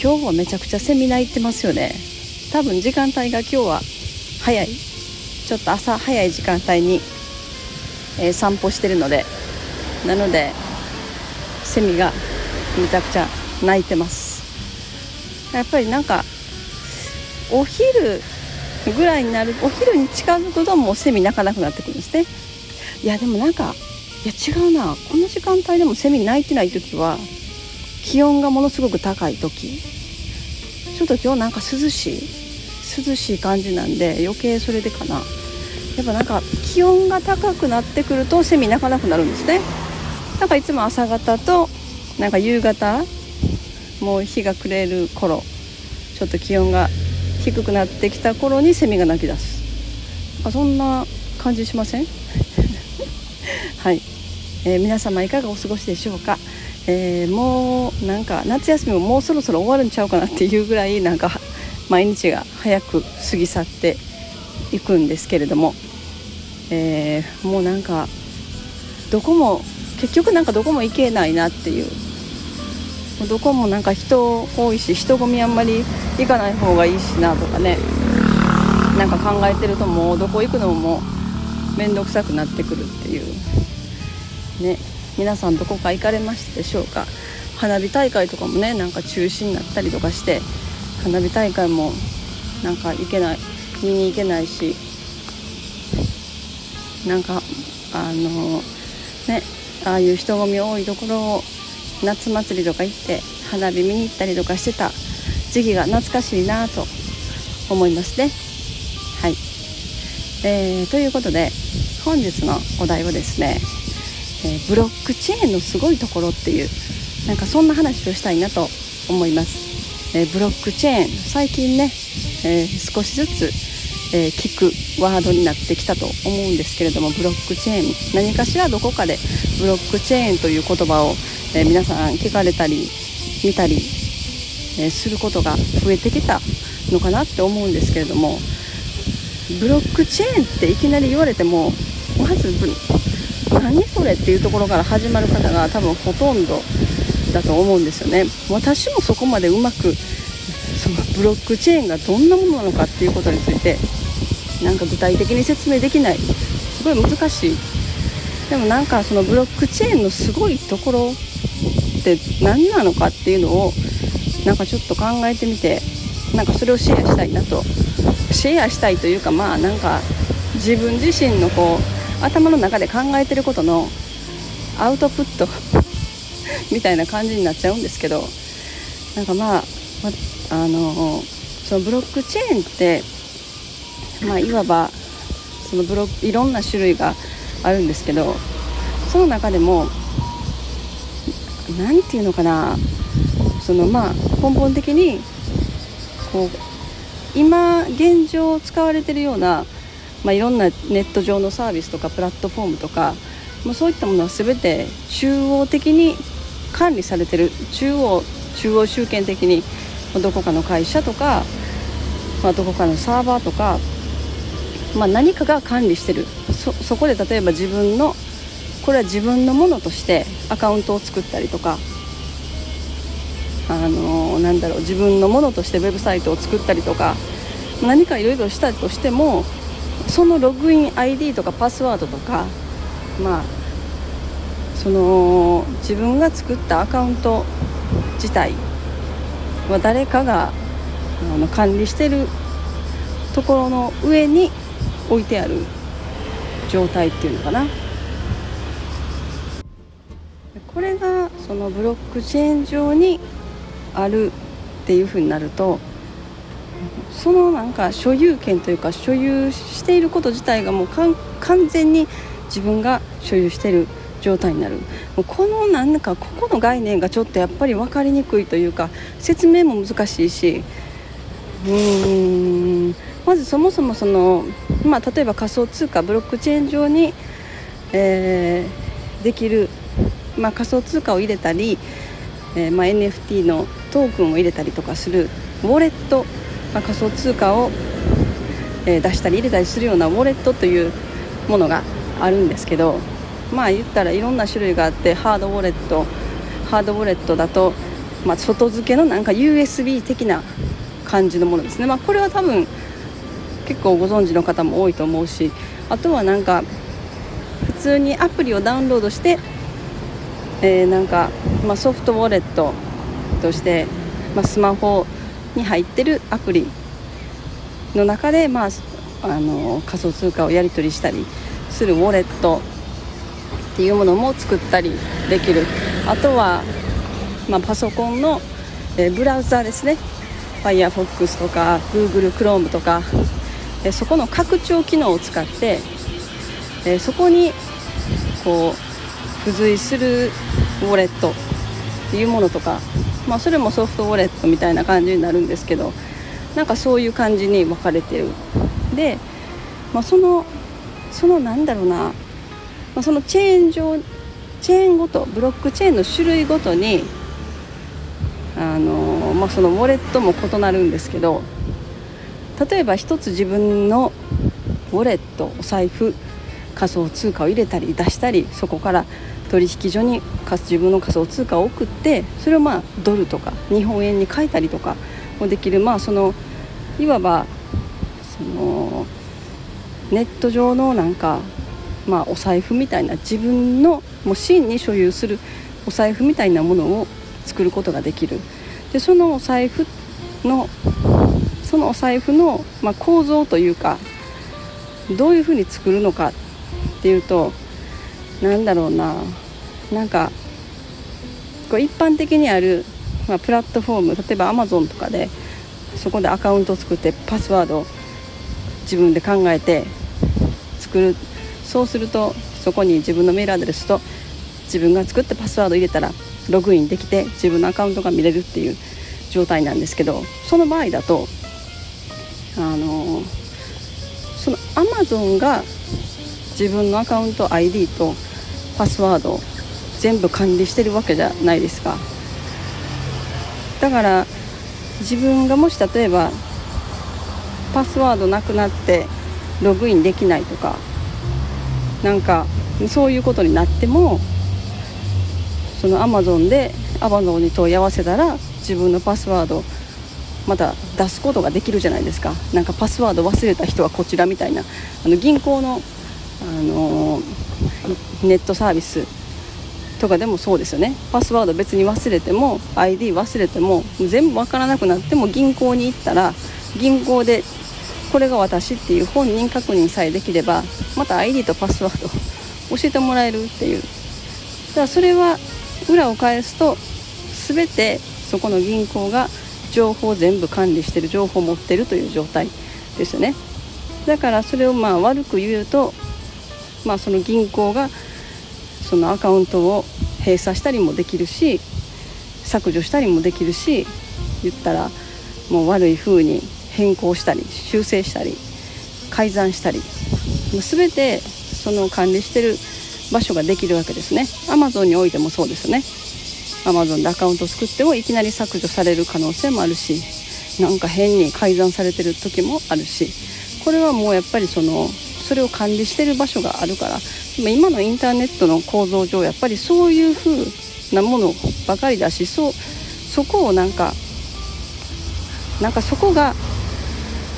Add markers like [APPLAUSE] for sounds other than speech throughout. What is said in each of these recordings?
今日はめちゃくちゃセミナー行ってますよね。多分時間帯が今日は早い。ちょっと朝早い時間帯に、えー、散歩してるので。なのでセミがめちゃくちゃ鳴いてます。やっぱりなんかお昼ぐらいになるお昼に近づくともうセミ鳴かなくなってくるんですね。いやでもなんかいや違うな。この時間帯でもセミ鳴いてない時は気温がものすごく高い時。ちょっと今日なんか涼しい？涼しい感じなんで余計それでかな。やっぱなんか気温が高くなってくるとセミ鳴かなくなるんですね。だかいつも朝方となんか夕方もう日が暮れる頃ちょっと気温が低くなってきた頃にセミが鳴き出す。あそんな感じしません？[LAUGHS] はい、えー、皆様いかがお過ごしでしょうか、えー、もうなんか夏休みももうそろそろ終わるんちゃうかなっていうぐらいなんか毎日が早く過ぎ去っていくんですけれども、えー、もうなんかどこも結局なんかどこも行けないなっていうどこもなんか人多いし人混みあんまり行かない方がいいしなとかねなんか考えてるともうどこ行くのも面倒くさくなってくるっていうね。皆さんどこか行かれましたでしょうか？花火大会とかもねなんか中止になったりとかして花火大会もなんか行けない見に行けないしなんかあのねああいう人混み多いところを夏祭りとか行って花火見に行ったりとかしてた時期が懐かしいなと思いますね。はい、えー、ということで本日のお題はですね、えー、ブロックチェーンのすごいところっていうなんかそんな話をしたいなと思います。えー、ブロックチェーン最近ね、え少しずつえ、聞くワードになってきたと思うんですけれどもブロックチェーン何かしらどこかでブロックチェーンという言葉を、え、皆さん聞かれたり見たり、え、することが増えてきたのかなって思うんですけれどもブロックチェーンっていきなり言われてもまず何それっていうところから始まる方が多分ほとんどだと思うんですよね。私もそこまでうまくそのブロックチェーンがどんなものなのかっていうことについてなんか具体的に説明できない。すごい難しい。でもなんかそのブロックチェーンのすごいところって何なのかっていうのをなんかちょっと考えてみてなんかそれをシェアしたいなと。シェアしたいというかまあなんか自分自身のこう頭の中で考えてることのアウトプット [LAUGHS] みたいな感じになっちゃうんですけどなんかまああのそのブロックチェーンってまあ、いわばそのブロいろんな種類があるんですけどその中でも何て言うのかなそのまあ根本的にこう今現状使われてるような、まあ、いろんなネット上のサービスとかプラットフォームとか、まあ、そういったものは全て中央的に管理されてる中央中央集権的にどこかの会社とか、まあ、どこかのサーバーとかまあ、何かが管理してる。そこで例えば自分のこれは自分のものとしてアカウントを作ったりとかあの、なんだろう自分のものとしてウェブサイトを作ったりとか何かいろいろしたとしてもそのログイン ID とかパスワードとかまあその自分が作ったアカウント自体は誰かがあの管理してるところの上に置いてある状態っていうのかな。これがそのブロックチェーン上にあるっていうふうになるとそのなんか所有権というか所有していること自体がもう完全に自分が所有している状態になる。このなんかここの概念がちょっとやっぱり分かりにくいというか説明も難しいし。うーん。まずそもそもその、まあ、例えば仮想通貨ブロックチェーン上に、えー、できる、まあ、仮想通貨を入れたり、えー、まあ、NFT のトークンを入れたりとかするウォレット、まあ、仮想通貨を、えー、出したり入れたりするようなウォレットというものがあるんですけどまあ言ったらいろんな種類があってハードウォレットハードウォレットだと、まあ、外付けのなんか USB 的な感じのものですね、まあ、これは多分結構ご存知の方も多いと思うしあとはなんか普通にアプリをダウンロードして、えー、なんか、まあ、ソフトウォレットとして、まあ、スマホに入ってるアプリの中で、まあ、あの仮想通貨をやり取りしたりするウォレットっていうものも作ったりできる。あとは、まあ、パソコンの、え、ブラウザーですね。Firefox とか Google Chrome とか、え、そこの拡張機能を使って、え、そこにこう付随するウォレットていうものとか、まあ、それもソフトウォレットみたいな感じになるんですけどなんかそういう感じに分かれてる。で、まあ、そのそのなんだろうな、まあ、そのチェーン上チェーンごとブロックチェーンの種類ごとにあの、まあ、そのウォレットも異なるんですけど例えば1つ自分のウォレットお財布仮想通貨を入れたり出したりそこから取引所に自分の仮想通貨を送ってそれをまあドルとか日本円に変えたりとかもできるまあそのいわばそのネット上のなんか、まあ、お財布みたいな自分のもう真に所有するお財布みたいなものを作ることができる。でそのお財布のそのお財布の、まあ、構造というかどういうふうに作るのかっていうとなんだろうな。なんかこう一般的にある、まあ、プラットフォーム例えばアマゾンとかでそこでアカウントを作ってパスワードを自分で考えて作る。そうするとそこに自分のメールアドレスと自分が作ったパスワード入れたらログインできて自分のアカウントが見れるっていう状態なんですけどその場合だとあのそのアマゾンが自分のアカウント ID とパスワード全部管理してるわけじゃないですか。だから自分がもし例えばパスワードなくなってログインできないとかなんかそういうことになってもそのアマゾンでアマゾンに問い合わせたら自分のパスワードまた出すことができるじゃないですか。なんかパスワード忘れた人はこちらみたいな。あの銀行の、あのネットサービスとかでもそうですよね。パスワード別に忘れても ID 忘れても全部わからなくなっても銀行に行ったら銀行でこれが私っていう本人確認さえできればまた ID とパスワード [LAUGHS] 教えてもらえるっていう。だからそれは裏を返すと全てそこの銀行が情報を全部管理してる情報を持ってるという状態ですよね。だからそれをまあ悪く言うと、まあ、その銀行がそのアカウントを閉鎖したりもできるし削除したりもできるし言ったらもう悪い風に変更したり修正したり改ざんしたりもう全てその管理してる場所ができるわけですね。Amazon においてもそうですね。Amazon でアカウント作ってもいきなり削除される可能性もあるしなんか変に改ざんされてる時もあるしこれはもうやっぱりそのそれを管理してる場所があるから。今のインターネットの構造上やっぱりそういう風なものばかりだしそそこをなんかなんかそこが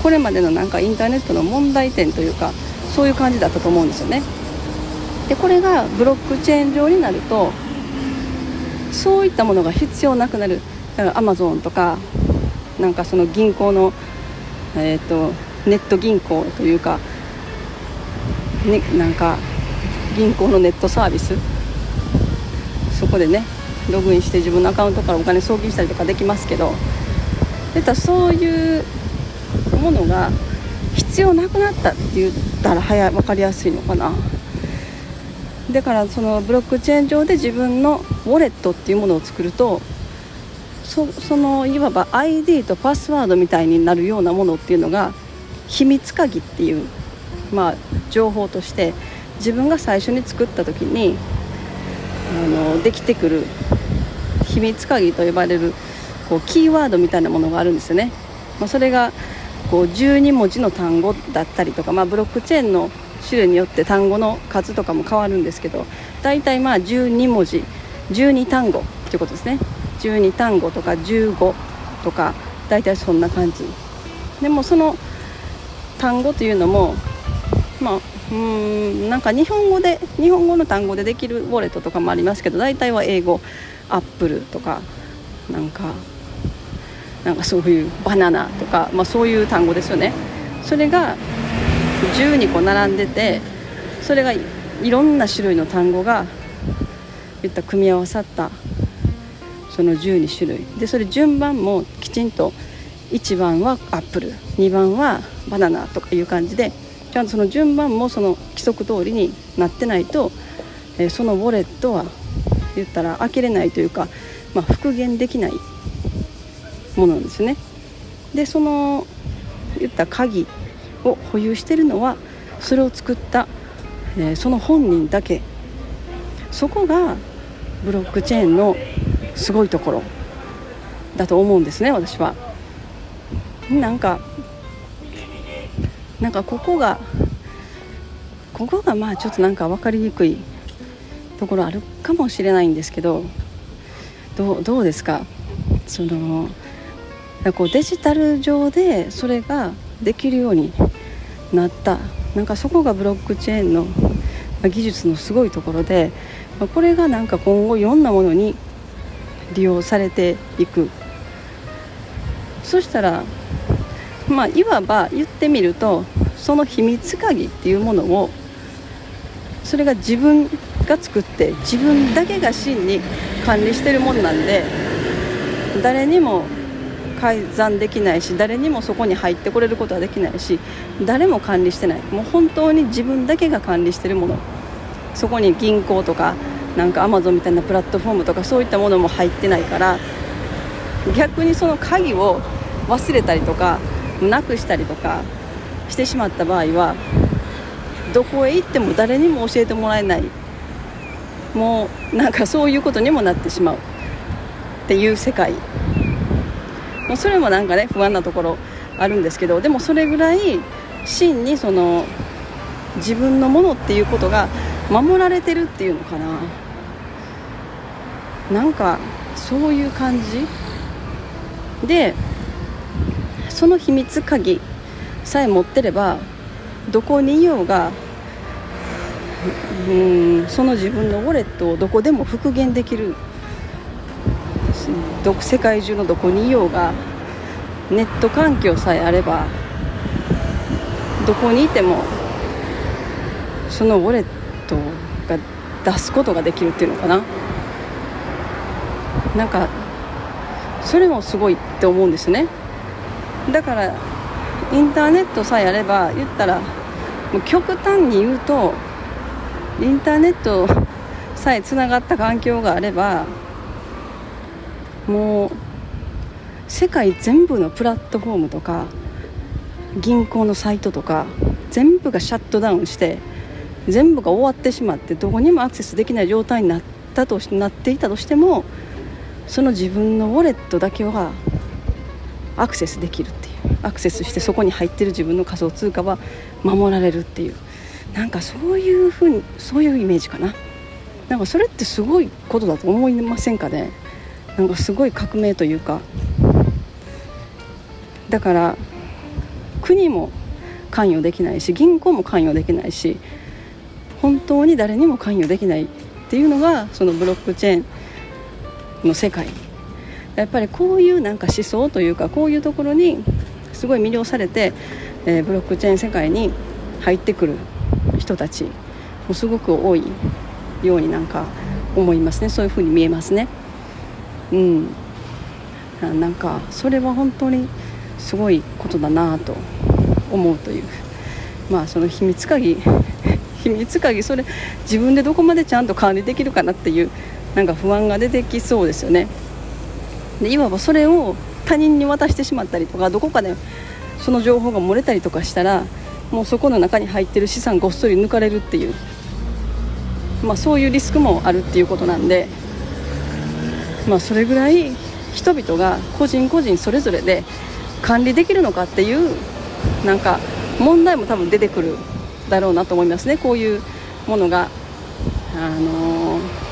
これまでのなんかインターネットの問題点というかそういう感じだったと思うんですよね。でこれがブロックチェーン上になるとそういったものが必要なくなる。だかアマゾンとかなんかその銀行の、えーと、ネット銀行というか、ね、なんか銀行のネットサービス。そこでねログインして自分のアカウントからお金送金したりとかできますけど。そういうものが必要なくなったって言ったら早分かりやすいのかな。だからそのブロックチェーン上で自分のウォレットっていうものを作るとそそのいわば ID とパスワードみたいになるようなものっていうのが秘密鍵っていう、まあ、情報として自分が最初に作った時にあのできてくる秘密鍵と呼ばれるこうキーワードみたいなものがあるんですよね。まあ、それがこう12文字の単語だったりとか、まあ、ブロックチェーンの種類によって単語の数とかも変わるんですけど大体まあ12文字12単語っていうことですね12単語とか15とか大体そんな感じでもその単語というのもまあうんなんか日本語で日本語の単語でできるウォレットとかもありますけど大体は英語アップルとかなんかなんかそういうバナナとか、まあ、そういう単語ですよね。それが12個並んでてそれがいろんな種類の単語がいった組み合わさったその12種類。でそれ順番もきちんと1番はアップル2番はバナナとかいう感じでちゃんとその順番もその規則通りになってないと、えー、そのウォレットは言ったら開けれないというか、まあ、復元できないものなんですね。でその言った鍵を保有してるのはそれを作った、えー、その本人だけそこがブロックチェーンのすごいところだと思うんですね私は。なんかなんかここがここがまあちょっとなんか分かりにくいところあるかもしれないんですけどどうどうですか？そのこうデジタル上でそれができるようになった。なんかそこがブロックチェーンの技術のすごいところでこれがなんか今後いろんなものに利用されていく。そしたらまあいわば言ってみるとその秘密鍵っていうものをそれが自分が作って自分だけが真に管理してるものなんで誰にも改ざんできないし誰にもそこに入ってこれることはできないし誰も管理してない。もう本当に自分だけが管理してるもの。そこに銀行とかなんかアマゾンみたいなプラットフォームとかそういったものも入ってないから逆にその鍵を忘れたりとかなくしたりとかしてしまった場合はどこへ行っても誰にも教えてもらえない。もうなんかそういうことにもなってしまう。っていう世界。もうそれもなんかね不安なところあるんですけどでもそれぐらい真にその自分のものっていうことが守られてるっていうのかな。なんかそういう感じ。でその秘密鍵さえ持ってればどこにいようがうんその自分のウォレットをどこでも復元できる世界中のどこにいようがネット環境さえあればどこにいてもそのウォレットが出すことができるっていうのかな。なんかそれもすごいって思うんですね。だからインターネットさえあれば言ったらもう極端に言うとインターネットさえつながった環境があればもう世界全部のプラットフォームとか銀行のサイトとか全部がシャットダウンして全部が終わってしまってどこにもアクセスできない状態になったとなっていたとしてもその自分のウォレットだけはアクセスできるアクセスしてそこに入ってる自分の仮想通貨は守られるっていう。なんかそういうふうにそういうイメージかな。なんかそれってすごいことだと思いませんかね？なんかすごい革命というかだから国も関与できないし銀行も関与できないし本当に誰にも関与できないっていうのがそのブロックチェーンの世界。やっぱりこういうなんか思想というかこういうところにすごい魅了されて、えー、ブロックチェーン世界に入ってくる人たちもすごく多いようになんか思いますね。そういうふうに見えますね。うん。なんかそれは本当にすごいことだなと思うという。まあその秘密鍵 [LAUGHS] 秘密鍵それ自分でどこまでちゃんと管理できるかなっていうなんか不安が出てきそうですよね。でいわばそれを他人に渡してしまったりとかどこかでその情報が漏れたりとかしたらもうそこの中に入ってる資産ごっそり抜かれるっていう、まあ、そういうリスクもあるっていうことなんで、まあ、それぐらい人々が個人個人それぞれで管理できるのかっていうなんか問題も多分出てくるだろうなと思いますね。こういうものが、あのー、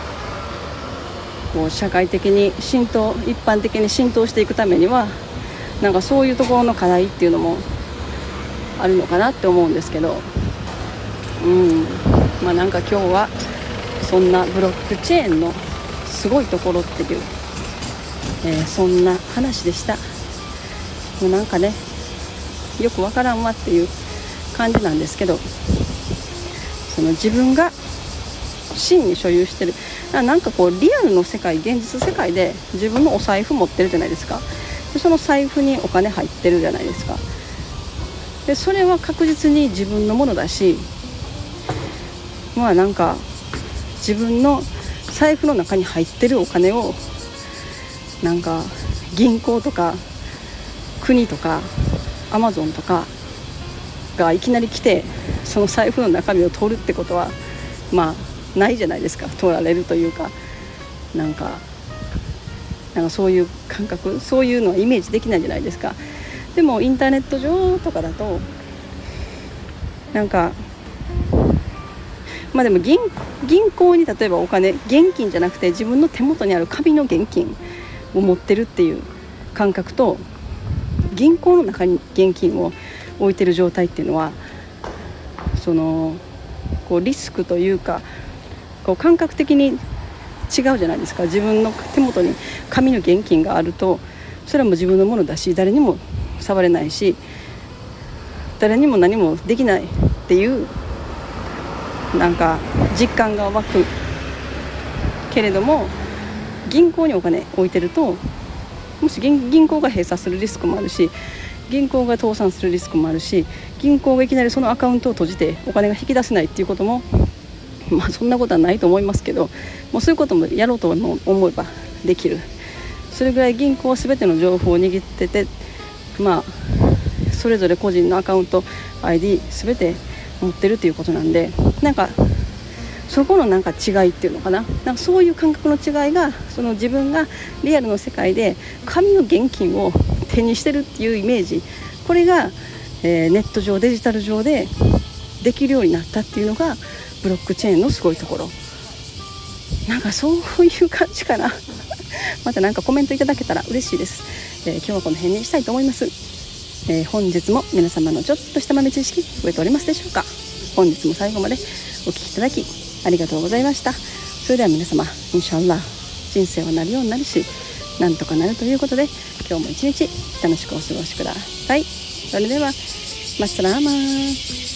こう社会的に浸透一般的に浸透していくためにはなんかそういうところの課題っていうのもあるのかなって思うんですけどうん。まあなんか今日はそんなブロックチェーンのすごいところっていう、えー、そんな話でした。もうなんかねよくわからんわっていう感じなんですけどその自分が真に所有してるなんかこうリアルの世界現実世界で自分のお財布持ってるじゃないですか。でその財布にお金入ってるじゃないですか。でそれは確実に自分のものだしまあなんか自分の財布の中に入ってるお金をなんか銀行とか国とかアマゾンとかがいきなり来てその財布の中身を取るってことはまあないじゃないですか。取られるというか。なんかなんかそういう感覚。そういうのはイメージできないじゃないですか。でもインターネット上とかだとなんかまあでも銀銀行に例えばお金現金じゃなくて自分の手元にある紙の現金を持ってるっていう感覚と銀行の中に現金を置いてる状態っていうのはそのこうリスクというかこう感覚的に違うじゃないですか。自分の手元に紙の現金があるとそれも自分のものだし誰にも触れないし誰にも何もできないっていうなんか実感が湧くけれども銀行にお金置いてるともし銀行が閉鎖するリスクもあるし銀行が倒産するリスクもあるし銀行がいきなりそのアカウントを閉じてお金が引き出せないっていうこともまあそんなことはないと思いますけどもうそういうこともやろうと思えばできる。それぐらい銀行は全ての情報を握っててまあそれぞれ個人のアカウント ID 全て持ってるということなんでなんかそこのなんか違いっていうのかな。なんかそういう感覚の違いがその自分がリアルの世界で紙の現金を手にしてるっていうイメージ。これが、えー、ネット上デジタル上でできるようになったっていうのがブロックチェーンのすごいところ。なんかそういう感じかな。[LAUGHS] また何かコメントいただけたら嬉しいです、えー、今日はこの辺にしたいと思います。えー、本日も皆様のちょっとした豆知識増えておりますでしょうか。本日も最後までお聴きいただきありがとうございました。それでは皆様インシャアラ人生はなるようになるしなんとかなるということで今日も一日楽しくお過ごしください。それではマッサラーマー